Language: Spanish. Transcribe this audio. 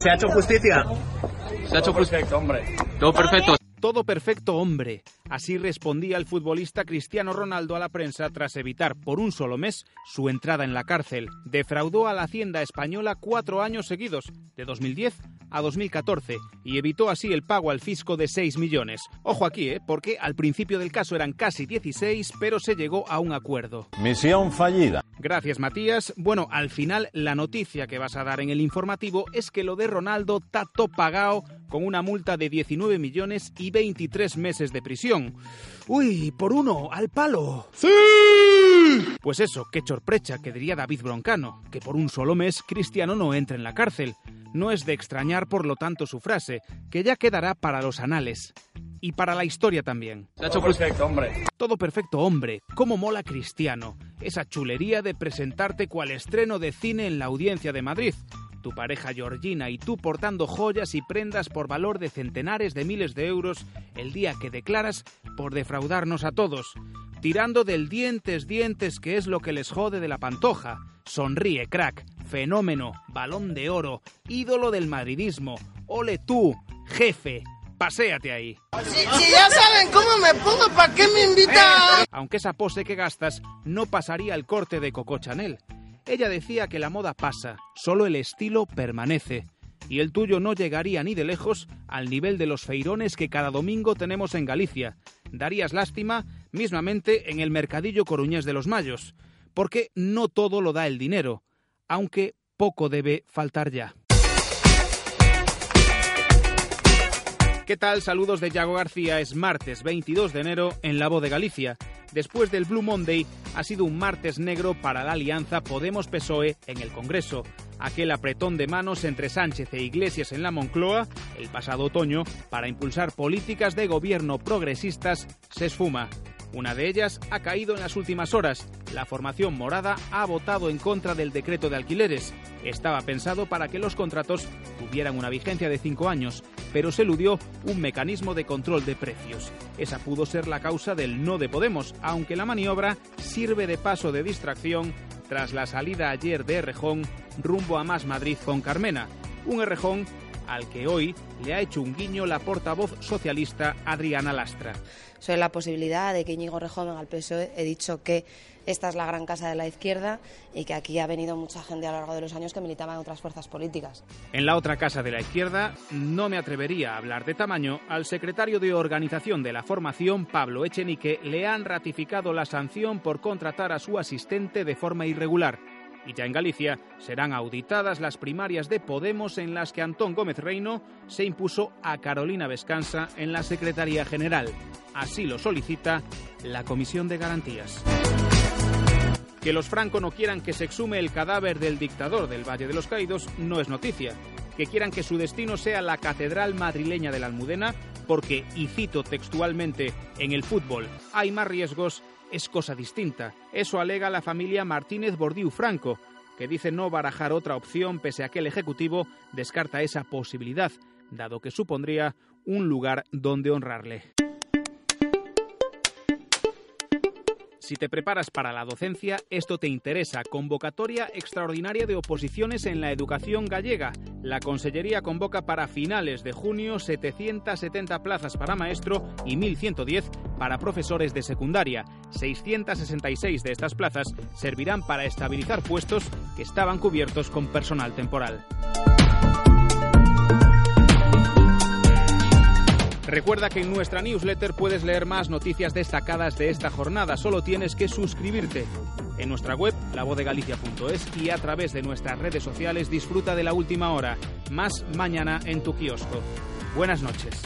¿Se ha hecho justicia? Se ha hecho perfecto, hombre. Todo perfecto. Todo perfecto, hombre. Así respondía el futbolista Cristiano Ronaldo a la prensa tras evitar por un solo mes su entrada en la cárcel. Defraudó a la Hacienda española cuatro años seguidos, de 2010 a 2014, y evitó así el pago al fisco de 6 millones. Ojo aquí, ¿eh? porque al principio del caso eran casi 16, pero se llegó a un acuerdo. Misión fallida. Gracias, Matías. Bueno, al final la noticia que vas a dar en el informativo es que lo de Ronaldo está todo pagado con una multa de 19 millones y 23 meses de prisión. Uy, por uno, al palo. ¡Sí! Pues eso, qué sorpresa, que diría David Broncano, que por un solo mes Cristiano no entre en la cárcel. No es de extrañar, por lo tanto, su frase, que ya quedará para los anales. Y para la historia también. Se ha hecho perfecto, hombre. Todo perfecto, hombre. ¿Cómo mola Cristiano? Esa chulería de presentarte cual estreno de cine en la audiencia de Madrid tu pareja Georgina y tú portando joyas y prendas por valor de centenares de miles de euros el día que declaras por defraudarnos a todos, tirando del dientes dientes que es lo que les jode de la pantoja. Sonríe, crack, fenómeno, balón de oro, ídolo del madridismo. Ole tú, jefe, paséate ahí. Si, ya saben cómo me pongo, ¿para qué me invitan? Aunque esa pose que gastas no pasaría el corte de Coco Chanel. Ella decía que la moda pasa, solo el estilo permanece. Y el tuyo no llegaría ni de lejos al nivel de los feirones que cada domingo tenemos en Galicia. Darías lástima mismamente en el mercadillo coruñés de los Mayos, porque no todo lo da el dinero, aunque poco debe faltar ya. ¿Qué tal? Saludos de Yago García. Es martes 22 de enero en La Voz de Galicia. Después del Blue Monday, ha sido un martes negro para la alianza Podemos-PSOE en el Congreso. Aquel apretón de manos entre Sánchez e Iglesias en la Moncloa, el pasado otoño, para impulsar políticas de gobierno progresistas, se esfuma. Una de ellas ha caído en las últimas horas. La formación morada ha votado en contra del decreto de alquileres. Estaba pensado para que los contratos tuvieran una vigencia de cinco años, pero se eludió un mecanismo de control de precios. Esa pudo ser la causa del no de Podemos, aunque la maniobra sirve de paso de distracción tras la salida ayer de Errejón rumbo a Más Madrid con Carmena. Un Errejón al que hoy le ha hecho un guiño la portavoz socialista Adriana Lastra sobre la posibilidad de que Íñigo Rejón al PSOE. He dicho que esta es la gran casa de la izquierda y que aquí ha venido mucha gente a lo largo de los años que militaba en otras fuerzas políticas. En la otra casa de la izquierda no me atrevería a hablar de tamaño. Al secretario de organización de la formación, Pablo Echenique, le han ratificado la sanción por contratar a su asistente de forma irregular. Y ya en Galicia serán auditadas las primarias de Podemos en las que Antón Gómez Reino se impuso a Carolina Vescanza en la Secretaría General. Así lo solicita la Comisión de Garantías. Que los Franco no quieran que se exhume el cadáver del dictador del Valle de los Caídos no es noticia. Que quieran que su destino sea la Catedral Madrileña de la Almudena, porque, y cito textualmente, en el fútbol hay más riesgos es cosa distinta. Eso alega la familia Martínez Bordiú Franco, que dice no barajar otra opción pese a que el Ejecutivo descarta esa posibilidad, dado que supondría un lugar donde honrarle. Si te preparas para la docencia, esto te interesa. Convocatoria extraordinaria de oposiciones en la educación gallega. La Consellería convoca para finales de junio 770 plazas para maestro y 1.110 para profesores de secundaria. 666 de estas plazas servirán para estabilizar puestos que estaban cubiertos con personal temporal. Recuerda que en nuestra newsletter puedes leer más noticias destacadas de esta jornada. Solo tienes que suscribirte. En nuestra web, lavodegalicia.es y a través de nuestras redes sociales disfruta de la última hora. Más mañana en tu kiosco. Buenas noches.